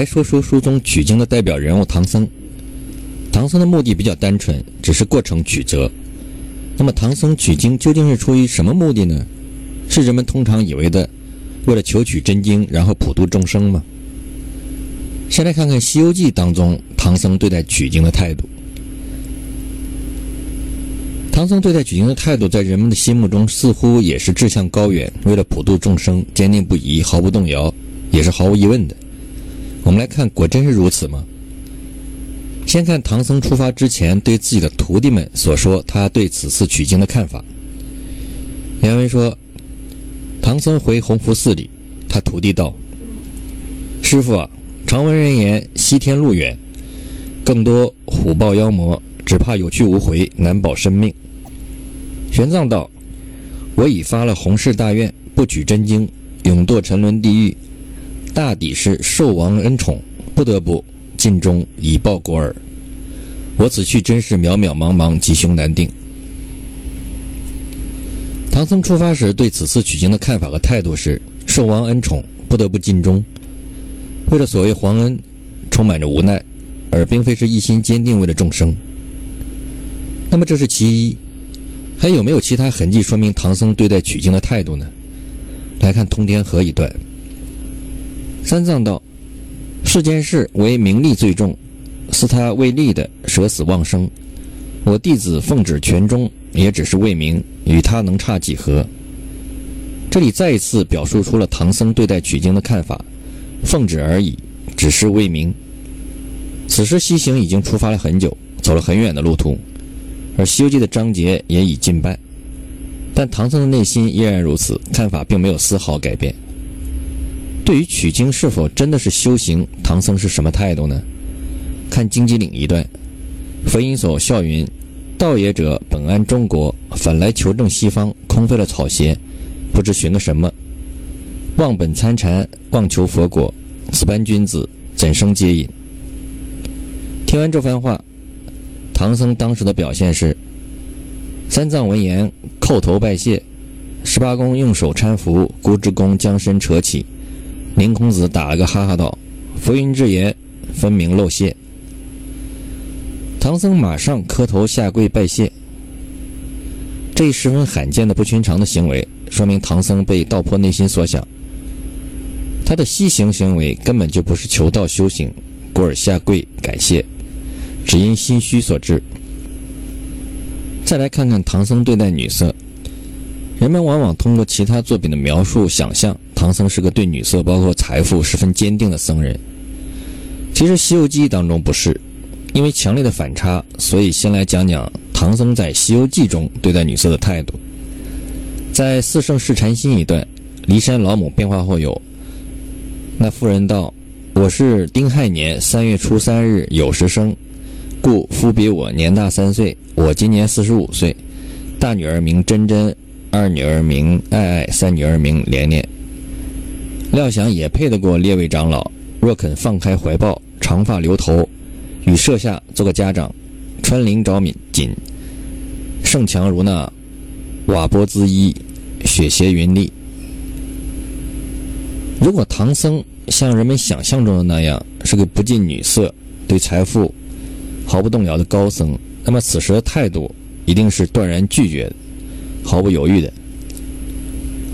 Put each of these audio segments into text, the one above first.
来说说书中取经的代表人物唐僧。唐僧的目的比较单纯，只是过程曲折。那么唐僧取经究竟是出于什么目的呢？是人们通常以为的为了求取真经，然后普度众生吗？先来看看《西游记》当中唐僧对待取经的态度。唐僧对待取经的态度，在人们的心目中似乎也是志向高远，为了普度众生，坚定不移，毫不动摇，也是毫无疑问的。我们来看，果真是如此吗？先看唐僧出发之前对自己的徒弟们所说，他对此次取经的看法。原文说：“唐僧回弘福寺里，他徒弟道：‘师傅啊，常闻人言，西天路远，更多虎豹妖魔，只怕有去无回，难保生命。’玄奘道：‘我已发了弘誓大愿，不取真经，永堕沉沦地狱。’”大抵是受王恩宠，不得不尽忠以报国耳。我此去真是渺渺茫茫，吉凶难定。唐僧出发时对此次取经的看法和态度是：受王恩宠，不得不尽忠。为了所谓皇恩，充满着无奈，而并非是一心坚定为了众生。那么这是其一，还有没有其他痕迹说明唐僧对待取经的态度呢？来看通天河一段。三藏道：“世间事唯名利最重，似他为利的舍死忘生。我弟子奉旨全忠，也只是为名，与他能差几何？”这里再一次表述出了唐僧对待取经的看法：奉旨而已，只是为名。此时西行已经出发了很久，走了很远的路途，而《西游记》的章节也已近半，但唐僧的内心依然如此，看法并没有丝毫改变。对于取经是否真的是修行，唐僧是什么态度呢？看荆棘岭一段，佛音所笑云：“道也者，本安中国，反来求证西方，空费了草鞋，不知寻个什么。忘本参禅，妄求佛果，此般君子怎生接引？”听完这番话，唐僧当时的表现是：三藏闻言叩头拜谢，十八公用手搀扶，孤之公将身扯起。林孔子打了个哈哈道：“浮云之言，分明漏谢。”唐僧马上磕头下跪拜谢。这十分罕见的不寻常的行为，说明唐僧被道破内心所想。他的西行行为根本就不是求道修行，故而下跪感谢，只因心虚所致。再来看看唐僧对待女色，人们往往通过其他作品的描述想象。唐僧是个对女色，包括财富十分坚定的僧人。其实《西游记》当中不是，因为强烈的反差，所以先来讲讲唐僧在《西游记》中对待女色的态度。在四圣试禅心一段，骊山老母变化后有：那妇人道：“我是丁亥年三月初三日酉时生，故夫比我年大三岁。我今年四十五岁，大女儿名真真，二女儿名爱爱，三女儿名莲莲。”料想也配得过列位长老，若肯放开怀抱，长发留头，与舍下做个家长，穿绫着锦锦，盛强如那瓦钵缁衣，雪鞋云笠。如果唐僧像人们想象中的那样是个不近女色、对财富毫不动摇的高僧，那么此时的态度一定是断然拒绝，毫不犹豫的。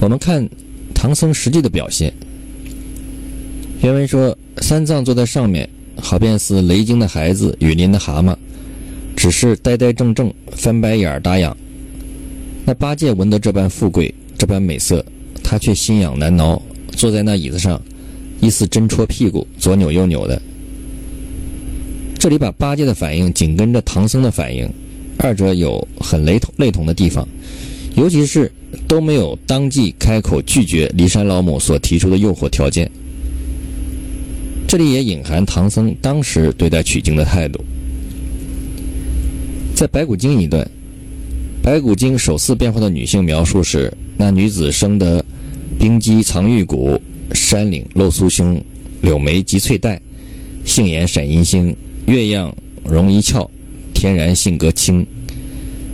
我们看唐僧实际的表现。原文说：“三藏坐在上面，好便似雷惊的孩子，雨淋的蛤蟆，只是呆呆怔怔，翻白眼儿打烊。那八戒闻得这般富贵，这般美色，他却心痒难挠，坐在那椅子上，疑似针戳屁股，左扭右扭的。这里把八戒的反应紧跟着唐僧的反应，二者有很雷同类同的地方，尤其是都没有当即开口拒绝骊山老母所提出的诱惑条件。”这里也隐含唐僧当时对待取经的态度。在白骨精一段，白骨精首次变化的女性描述是：那女子生得冰肌藏玉骨，山岭露酥胸，柳眉及翠黛，杏眼闪银星，月样容一翘，天然性格清，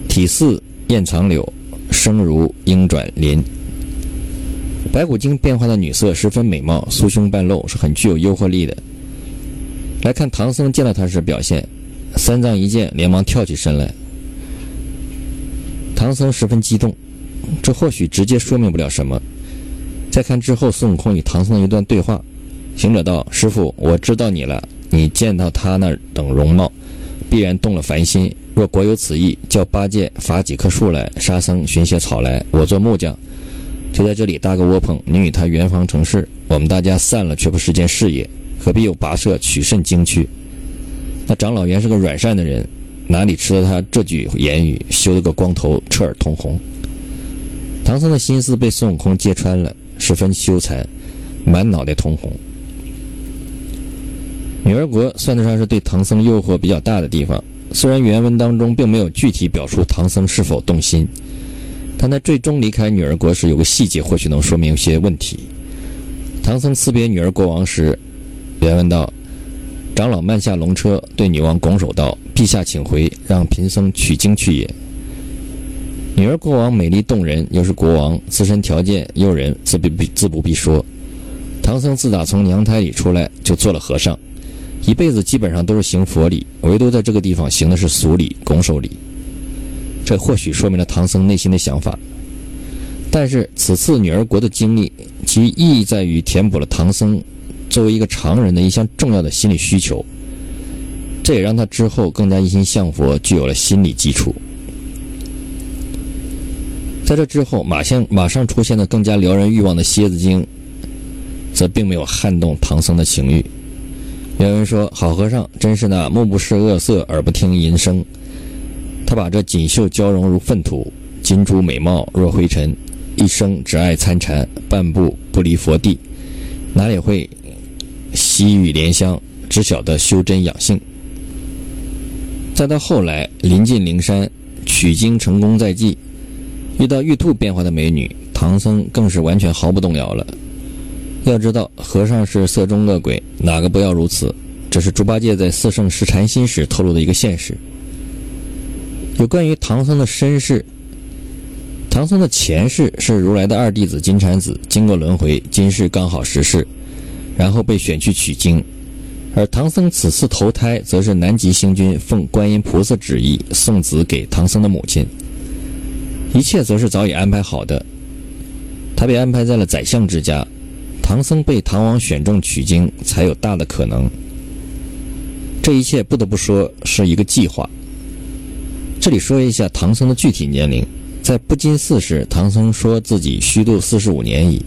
体似燕藏柳，声如莺转林。白骨精变化的女色十分美貌，酥胸半露，是很具有诱惑力的。来看唐僧见到她时表现，三藏一见，连忙跳起身来。唐僧十分激动，这或许直接说明不了什么。再看之后，孙悟空与唐僧的一段对话，行者道：“师傅，我知道你了。你见到他那等容貌，必然动了凡心。若果有此意，叫八戒伐几棵树来，沙僧寻些草来，我做木匠，就在这里搭个窝棚。你与他圆房成事，我们大家散了，却不是件事业。何必又跋涉，取甚经去？”那长老原是个软善的人，哪里吃了他这句言语，羞得个光头彻耳通红。唐僧的心思被孙悟空揭穿了。十分羞惭，满脑袋通红。女儿国算得上是对唐僧诱惑比较大的地方。虽然原文当中并没有具体表述唐僧是否动心，但在最终离开女儿国时，有个细节或许能说明一些问题。唐僧辞别女儿国王时，原文道：“长老慢下龙车，对女王拱手道：‘陛下请回，让贫僧取经去也。’”女儿国王美丽动人，又是国王，自身条件诱人，自不必自不必说。唐僧自打从娘胎里出来，就做了和尚，一辈子基本上都是行佛礼，唯独在这个地方行的是俗礼、拱手礼。这或许说明了唐僧内心的想法。但是此次女儿国的经历，其意义在于填补了唐僧作为一个常人的一项重要的心理需求，这也让他之后更加一心向佛具有了心理基础。在这之后，马上马上出现的更加撩人欲望的蝎子精，则并没有撼动唐僧的情欲。有人说：“好和尚真是那目不视恶色，耳不听淫声。他把这锦绣交融如粪土，金珠美貌若灰尘，一生只爱参禅，半步不离佛地，哪里会喜雨莲香？只晓得修真养性。再到后来，临近灵山，取经成功在即。”遇到玉兔变化的美女，唐僧更是完全毫不动摇了。要知道，和尚是色中恶鬼，哪个不要如此？这是猪八戒在四圣试禅心时透露的一个现实。有关于唐僧的身世，唐僧的前世是如来的二弟子金蝉子，经过轮回，今世刚好十世，然后被选去取经；而唐僧此次投胎，则是南极星君奉观音菩萨旨意送子给唐僧的母亲。一切则是早已安排好的。他被安排在了宰相之家，唐僧被唐王选中取经，才有大的可能。这一切不得不说是一个计划。这里说一下唐僧的具体年龄，在不金寺时，唐僧说自己虚度四十五年矣。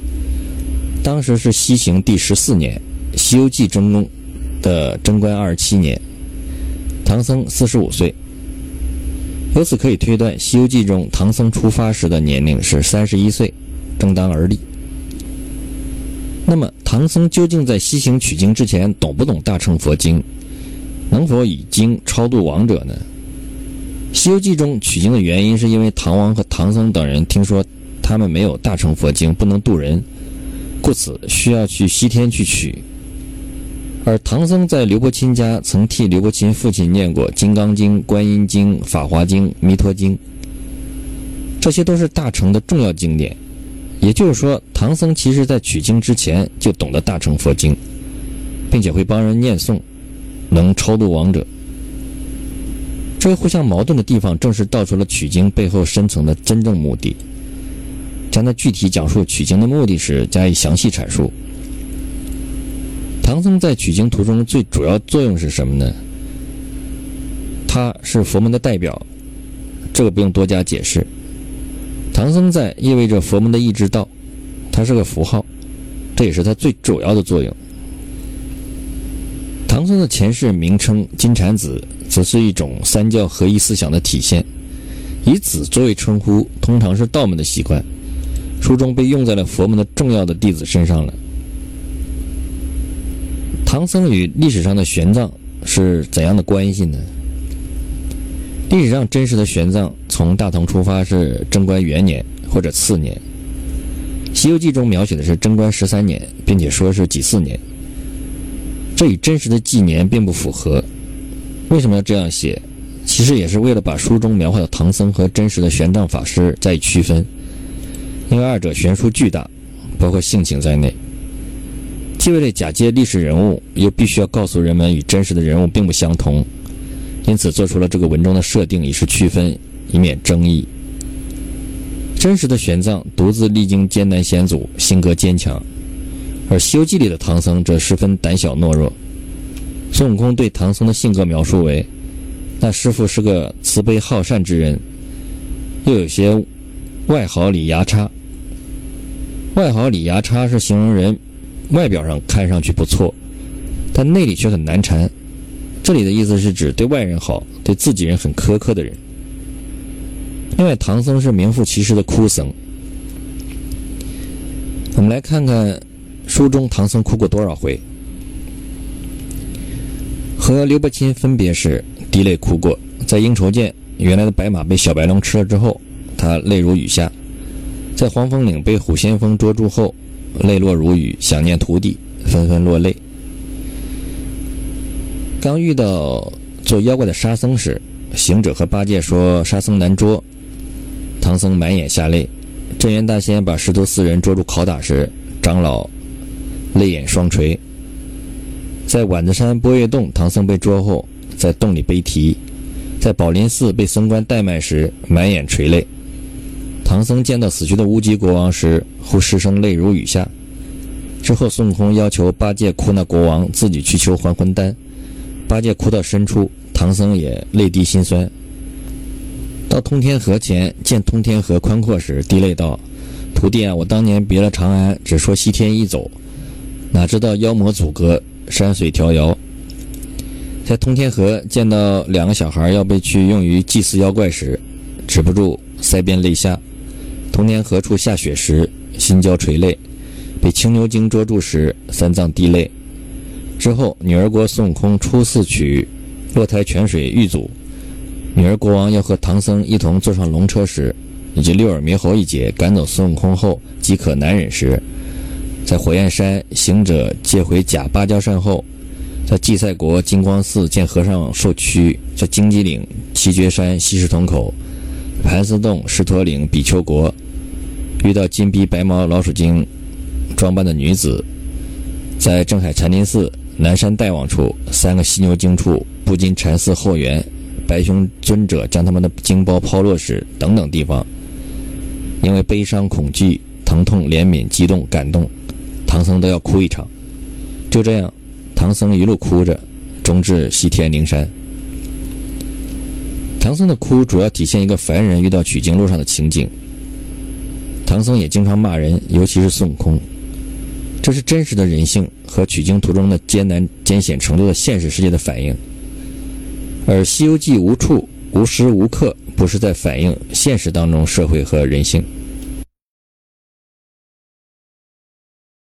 当时是西行第十四年，《西游记》中的贞观二十七年，唐僧四十五岁。由此可以推断，《西游记》中唐僧出发时的年龄是三十一岁，正当而立。那么，唐僧究竟在西行取经之前懂不懂大乘佛经，能否以经超度亡者呢？《西游记》中取经的原因是因为唐王和唐僧等人听说他们没有大乘佛经，不能渡人，故此需要去西天去取。而唐僧在刘伯钦家曾替刘伯钦父亲念过《金刚经》《观音经》《法华经》《弥陀经》，这些都是大乘的重要经典。也就是说，唐僧其实在取经之前就懂得大乘佛经，并且会帮人念诵，能超度亡者。这个互相矛盾的地方，正是道出了取经背后深层的真正目的。将在具体讲述取经的目的时加以详细阐述。唐僧在取经途中最主要作用是什么呢？他是佛门的代表，这个不用多加解释。唐僧在意味着佛门的一之道，它是个符号，这也是它最主要的作用。唐僧的前世名称金蝉子，则是一种三教合一思想的体现，以子作为称呼，通常是道门的习惯，书中被用在了佛门的重要的弟子身上了。唐僧与历史上的玄奘是怎样的关系呢？历史上真实的玄奘从大唐出发是贞观元年或者次年，《西游记》中描写的是贞观十三年，并且说是己巳年，这与真实的纪年并不符合。为什么要这样写？其实也是为了把书中描画的唐僧和真实的玄奘法师加以区分，因为二者悬殊巨大，包括性情在内。既为了假借历史人物，又必须要告诉人们与真实的人物并不相同，因此做出了这个文中的设定，以示区分，以免争议。真实的玄奘独自历经艰难险阻，性格坚强，而《西游记》里的唐僧则十分胆小懦弱。孙悟空对唐僧的性格描述为：那师傅是个慈悲好善之人，又有些外好里牙差。外好里牙差是形容人外表上看上去不错，但内里却很难缠。这里的意思是指对外人好，对自己人很苛刻的人。另外，唐僧是名副其实的哭僧。我们来看看书中唐僧哭过多少回。和刘伯钦分别时，滴泪哭过；在应酬见原来的白马被小白龙吃了之后，他泪如雨下；在黄风岭被虎先锋捉住后，泪落如雨，想念徒弟，纷纷落泪。刚遇到做妖怪的沙僧时，行者和八戒说沙僧难捉。唐僧满眼下泪，镇元大仙把师徒四人捉住拷打时，长老泪眼双垂。在碗子山波月洞，唐僧被捉后，在洞里悲啼；在宝林寺被僧官怠慢时，满眼垂泪。唐僧见到死去的乌鸡国王时，忽失声泪如雨下。之后，孙悟空要求八戒哭那国王自己去求还魂丹，八戒哭到深处，唐僧也泪滴心酸。到通天河前见通天河宽阔时，滴泪道：“徒弟啊，我当年别了长安，只说西天一走，哪知道妖魔阻隔，山水迢遥。”在通天河见到两个小孩要被去用于祭祀妖怪时，止不住腮边泪下。通天河处下雪时，心焦垂泪；被青牛精捉住时，三藏滴泪。之后，女儿国孙悟空初次取落台泉水遇阻。女儿国王要和唐僧一同坐上龙车时，以及六耳猕猴一劫赶走孙悟空后饥渴难忍时，在火焰山行者借回假芭蕉扇后，在祭赛国金光寺见和尚受屈，在荆棘岭七绝山西石桶口，盘丝洞狮驼岭比丘国遇到金逼白毛老鼠精装扮的女子，在镇海禅林寺南山大王处三个犀牛精处不禁禅寺后园。白熊尊者将他们的经包抛落时，等等地方，因为悲伤、恐惧、疼痛、怜悯、激动、感动，唐僧都要哭一场。就这样，唐僧一路哭着，终至西天灵山。唐僧的哭主要体现一个凡人遇到取经路上的情景。唐僧也经常骂人，尤其是孙悟空，这是真实的人性和取经途中的艰难艰险程度的现实世界的反应。而《西游记》无处、无时无刻不是在反映现实当中社会和人性。